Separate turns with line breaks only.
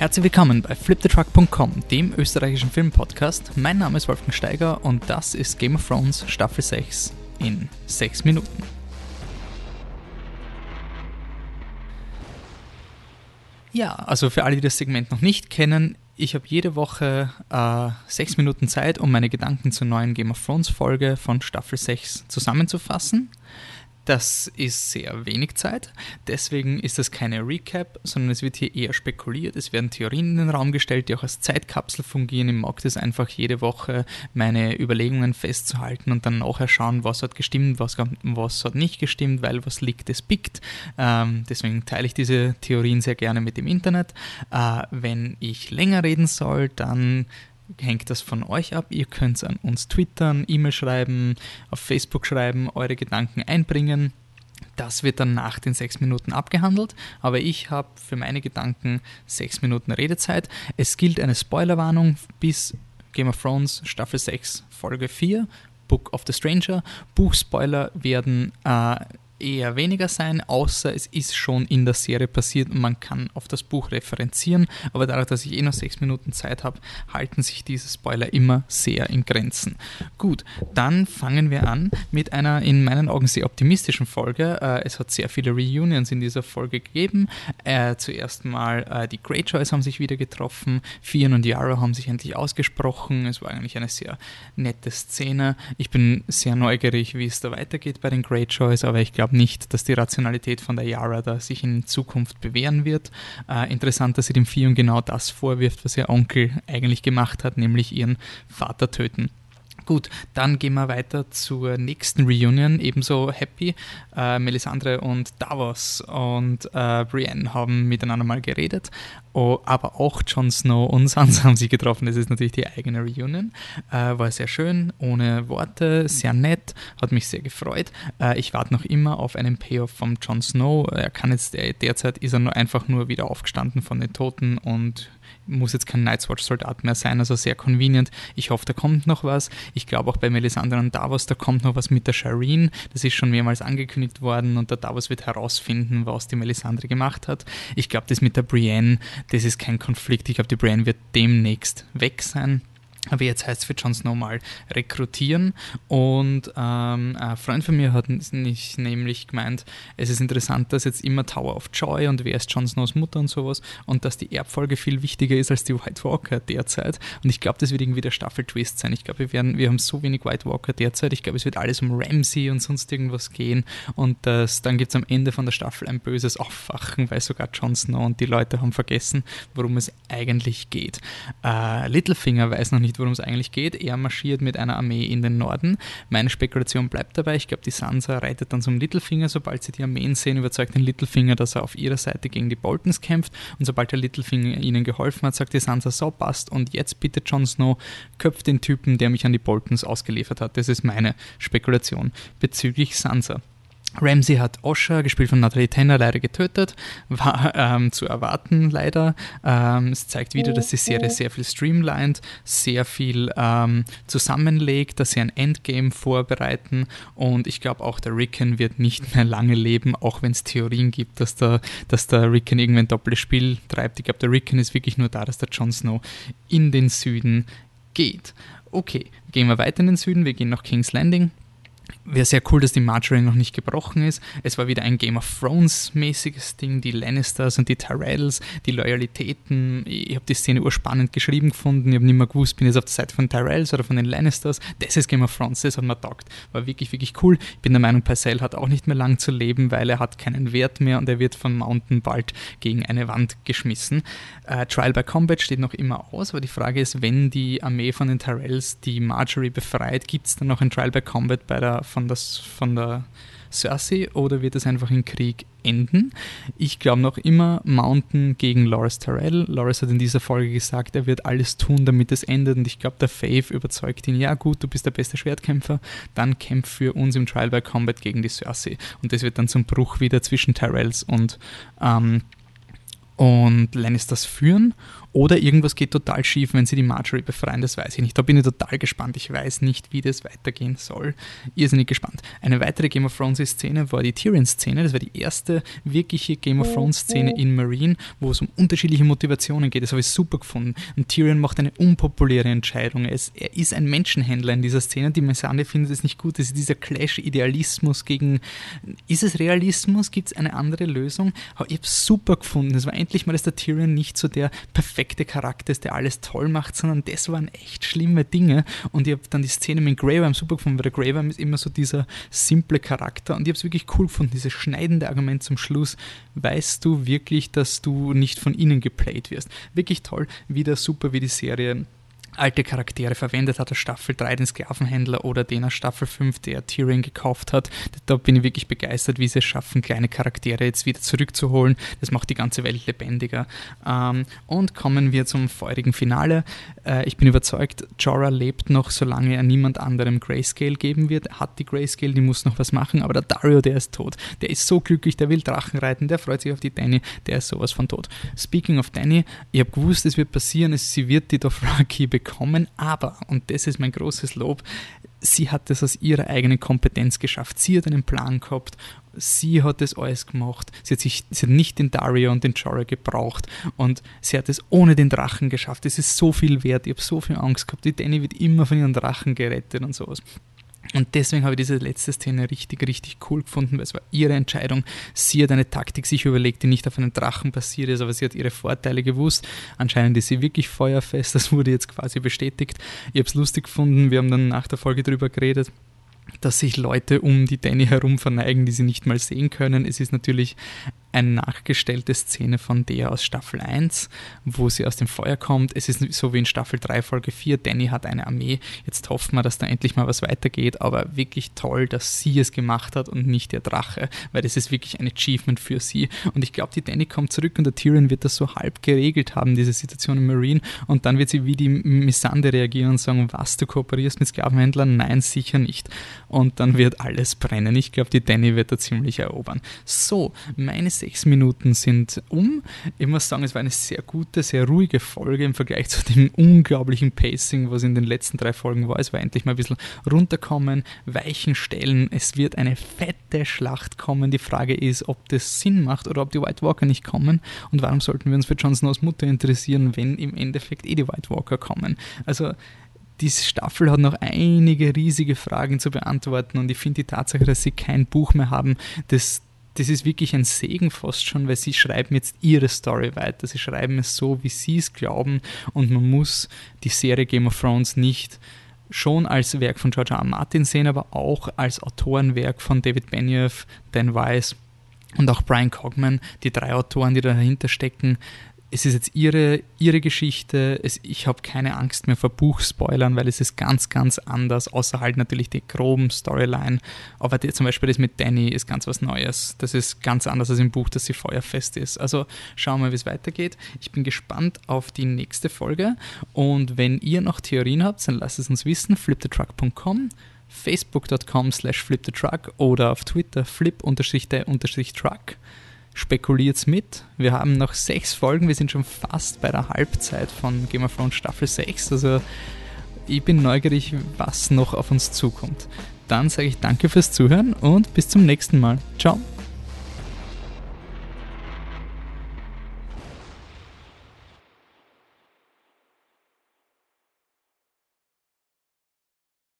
Herzlich willkommen bei flipthetruck.com, dem österreichischen Filmpodcast. Mein Name ist Wolfgang Steiger und das ist Game of Thrones Staffel 6 in 6 Minuten. Ja, also für alle, die das Segment noch nicht kennen, ich habe jede Woche äh, sechs Minuten Zeit, um meine Gedanken zur neuen Game of Thrones Folge von Staffel 6 zusammenzufassen. Das ist sehr wenig Zeit, deswegen ist das keine Recap, sondern es wird hier eher spekuliert. Es werden Theorien in den Raum gestellt, die auch als Zeitkapsel fungieren. Ich mag das einfach jede Woche, meine Überlegungen festzuhalten und dann nachher schauen, was hat gestimmt, was, was hat nicht gestimmt, weil was liegt, es pickt. Ähm, deswegen teile ich diese Theorien sehr gerne mit dem Internet. Äh, wenn ich länger reden soll, dann hängt das von euch ab. Ihr könnt an uns twittern, E-Mail schreiben, auf Facebook schreiben, eure Gedanken einbringen. Das wird dann nach den sechs Minuten abgehandelt, aber ich habe für meine Gedanken sechs Minuten Redezeit. Es gilt eine Spoilerwarnung bis Game of Thrones Staffel 6 Folge 4, Book of the Stranger. Buchspoiler werden äh, eher weniger sein, außer es ist schon in der Serie passiert und man kann auf das Buch referenzieren. Aber dadurch, dass ich eh noch sechs Minuten Zeit habe, halten sich diese Spoiler immer sehr in Grenzen. Gut, dann fangen wir an mit einer in meinen Augen sehr optimistischen Folge. Äh, es hat sehr viele Reunions in dieser Folge gegeben. Äh, zuerst mal äh, die Greyjoys haben sich wieder getroffen, Fionn und Yara haben sich endlich ausgesprochen. Es war eigentlich eine sehr nette Szene. Ich bin sehr neugierig, wie es da weitergeht bei den Greyjoys, aber ich glaube, glaube nicht, dass die Rationalität von der Yara da sich in Zukunft bewähren wird. Äh, interessant, dass sie dem Fion genau das vorwirft, was ihr Onkel eigentlich gemacht hat, nämlich ihren Vater töten. Gut, dann gehen wir weiter zur nächsten Reunion. Ebenso happy. Äh, Melisandre und Davos und äh, Brienne haben miteinander mal geredet. Oh, aber auch Jon Snow und Sansa haben sich getroffen. Das ist natürlich die eigene Reunion. Äh, war sehr schön, ohne Worte, sehr nett, hat mich sehr gefreut. Äh, ich warte noch immer auf einen Payoff von Jon Snow. Er kann jetzt, derzeit ist er nur einfach nur wieder aufgestanden von den Toten und muss jetzt kein Night's Watch Soldat mehr sein, also sehr convenient. Ich hoffe, da kommt noch was. Ich glaube auch bei Melisandre und Davos, da kommt noch was mit der Shireen. Das ist schon mehrmals angekündigt worden und der Davos wird herausfinden, was die Melisandre gemacht hat. Ich glaube, das mit der Brienne, das ist kein Konflikt. Ich glaube, die Brienne wird demnächst weg sein. Aber jetzt heißt es für Jon Snow mal rekrutieren. Und ähm, ein Freund von mir hat nicht nämlich gemeint, es ist interessant, dass jetzt immer Tower of Joy und wer ist Jon Snows Mutter und sowas und dass die Erbfolge viel wichtiger ist als die White Walker derzeit. Und ich glaube, das wird irgendwie der Staffel-Twist sein. Ich glaube, wir, werden, wir haben so wenig White Walker derzeit. Ich glaube, es wird alles um Ramsey und sonst irgendwas gehen. Und das, dann gibt es am Ende von der Staffel ein böses Aufwachen, weil sogar Jon Snow und die Leute haben vergessen, worum es eigentlich geht. Äh, Littlefinger weiß noch nicht, worum es eigentlich geht. Er marschiert mit einer Armee in den Norden. Meine Spekulation bleibt dabei. Ich glaube, die Sansa reitet dann zum Littlefinger. Sobald sie die Armeen sehen, überzeugt den Littlefinger, dass er auf ihrer Seite gegen die Boltons kämpft. Und sobald der Littlefinger ihnen geholfen hat, sagt die Sansa, so passt. Und jetzt bitte Jon Snow, köpft den Typen, der mich an die Boltons ausgeliefert hat. Das ist meine Spekulation bezüglich Sansa. Ramsey hat Osha, gespielt von Natalie Tanner, leider getötet. War ähm, zu erwarten, leider. Ähm, es zeigt wieder, dass die Serie sehr viel streamlined, sehr viel ähm, zusammenlegt, dass sie ein Endgame vorbereiten. Und ich glaube, auch der Rickon wird nicht mehr lange leben, auch wenn es Theorien gibt, dass der, dass der Rickon irgendwie ein doppeltes Spiel treibt. Ich glaube, der Rickon ist wirklich nur da, dass der Jon Snow in den Süden geht. Okay, gehen wir weiter in den Süden. Wir gehen nach King's Landing wäre sehr cool, dass die Marjorie noch nicht gebrochen ist. Es war wieder ein Game of Thrones-mäßiges Ding, die Lannisters und die Tyrells, die Loyalitäten. Ich habe die Szene urspannend geschrieben gefunden. Ich habe nicht mehr gewusst, bin ich jetzt auf der Seite von Tyrells oder von den Lannisters. Das ist Game of Thrones, das hat mir taugt. War wirklich, wirklich cool. Ich bin der Meinung, Parcell hat auch nicht mehr lang zu leben, weil er hat keinen Wert mehr und er wird von Mountain bald gegen eine Wand geschmissen. Äh, Trial by Combat steht noch immer aus, aber die Frage ist, wenn die Armee von den Tyrells die Marjorie befreit, gibt es dann noch ein Trial by Combat bei der von, das, von der Cersei oder wird es einfach in Krieg enden? Ich glaube noch immer Mountain gegen Loras Tyrell. Loras hat in dieser Folge gesagt, er wird alles tun, damit es endet und ich glaube, der Faith überzeugt ihn, ja gut, du bist der beste Schwertkämpfer, dann kämpf für uns im Trial by Combat gegen die Cersei. Und das wird dann zum Bruch wieder zwischen Tyrells und ähm, und Lannisters führen oder irgendwas geht total schief, wenn sie die Marjorie befreien, das weiß ich nicht. Da bin ich total gespannt. Ich weiß nicht, wie das weitergehen soll. Irrsinnig gespannt. Eine weitere Game of Thrones Szene war die Tyrion-Szene. Das war die erste wirkliche Game of Thrones Szene in Marine, wo es um unterschiedliche Motivationen geht. Das habe ich super gefunden. Und Tyrion macht eine unpopuläre Entscheidung. Er ist, er ist ein Menschenhändler in dieser Szene. Die Messane findet es nicht gut. Das ist dieser Clash Idealismus gegen. Ist es Realismus? Gibt es eine andere Lösung? Aber ich habe es super gefunden. Es war endlich mal, dass der Tyrion nicht so der perfekte perfekte Charakter ist, der alles toll macht, sondern das waren echt schlimme Dinge. Und ich habe dann die Szene mit Worm super gefunden, weil der Worm ist immer so dieser simple Charakter. Und ich habe es wirklich cool gefunden, dieses schneidende Argument zum Schluss. Weißt du wirklich, dass du nicht von ihnen geplayt wirst? Wirklich toll, wieder super, wie die Serie alte Charaktere verwendet hat, aus Staffel 3 den Sklavenhändler oder den aus Staffel 5, der Tyrion gekauft hat. Da bin ich wirklich begeistert, wie sie es schaffen, kleine Charaktere jetzt wieder zurückzuholen. Das macht die ganze Welt lebendiger. Ähm, und kommen wir zum feurigen Finale. Äh, ich bin überzeugt, Jorah lebt noch, solange er niemand anderem Grayscale geben wird. Hat die Grayscale, die muss noch was machen, aber der Dario, der ist tot. Der ist so glücklich, der will Drachen reiten, der freut sich auf die Danny, der ist sowas von tot. Speaking of Danny, ich habe gewusst, es wird passieren, sie wird die Dothraki bekommen bekommen, aber, und das ist mein großes Lob, sie hat es aus ihrer eigenen Kompetenz geschafft. Sie hat einen Plan gehabt, sie hat das alles gemacht. Sie hat, sich, sie hat nicht den Dario und den Jorah gebraucht und sie hat es ohne den Drachen geschafft. Es ist so viel wert, ich habe so viel Angst gehabt. Die Danny wird immer von ihren Drachen gerettet und sowas. Und deswegen habe ich diese letzte Szene richtig, richtig cool gefunden, weil es war ihre Entscheidung. Sie hat eine Taktik sich überlegt, die nicht auf einen Drachen passiert ist, aber sie hat ihre Vorteile gewusst. Anscheinend ist sie wirklich feuerfest, das wurde jetzt quasi bestätigt. Ich habe es lustig gefunden, wir haben dann nach der Folge darüber geredet dass sich Leute um die Danny herum verneigen, die sie nicht mal sehen können. Es ist natürlich eine nachgestellte Szene von der aus Staffel 1, wo sie aus dem Feuer kommt. Es ist so wie in Staffel 3, Folge 4. Danny hat eine Armee. Jetzt hoffen wir, dass da endlich mal was weitergeht. Aber wirklich toll, dass sie es gemacht hat und nicht der Drache, weil das ist wirklich ein Achievement für sie. Und ich glaube, die Danny kommt zurück und der Tyrion wird das so halb geregelt haben, diese Situation im Marine. Und dann wird sie wie die Missande reagieren und sagen: Was, du kooperierst mit Sklavenhändlern? Nein, sicher nicht. Und dann wird alles brennen. Ich glaube, die Danny wird da ziemlich erobern. So, meine sechs Minuten sind um. Ich muss sagen, es war eine sehr gute, sehr ruhige Folge im Vergleich zu dem unglaublichen Pacing, was in den letzten drei Folgen war. Es war endlich mal ein bisschen runterkommen, weichen Stellen. Es wird eine fette Schlacht kommen. Die Frage ist, ob das Sinn macht oder ob die White Walker nicht kommen. Und warum sollten wir uns für Jon Snows Mutter interessieren, wenn im Endeffekt eh die White Walker kommen? Also diese Staffel hat noch einige riesige Fragen zu beantworten und ich finde die Tatsache, dass sie kein Buch mehr haben, das, das ist wirklich ein Segen fast schon, weil sie schreiben jetzt ihre Story weiter. Sie schreiben es so, wie sie es glauben und man muss die Serie Game of Thrones nicht schon als Werk von George R. R. Martin sehen, aber auch als Autorenwerk von David Benioff, Dan Weiss und auch Brian Cogman, die drei Autoren, die dahinter stecken, es ist jetzt ihre, ihre Geschichte. Es, ich habe keine Angst mehr vor Buchspoilern, weil es ist ganz, ganz anders, außer halt natürlich die groben Storyline. Aber die, zum Beispiel das mit Danny ist ganz was Neues. Das ist ganz anders als im Buch, dass sie feuerfest ist. Also schauen wir, mal, wie es weitergeht. Ich bin gespannt auf die nächste Folge. Und wenn ihr noch Theorien habt, dann lasst es uns wissen. flipthetruck.com facebook.com slash flipthetruck oder auf Twitter flip-the-truck spekuliert mit. Wir haben noch sechs Folgen, wir sind schon fast bei der Halbzeit von Game of Thrones Staffel 6. Also ich bin neugierig, was noch auf uns zukommt. Dann sage ich danke fürs Zuhören und bis zum nächsten Mal. Ciao.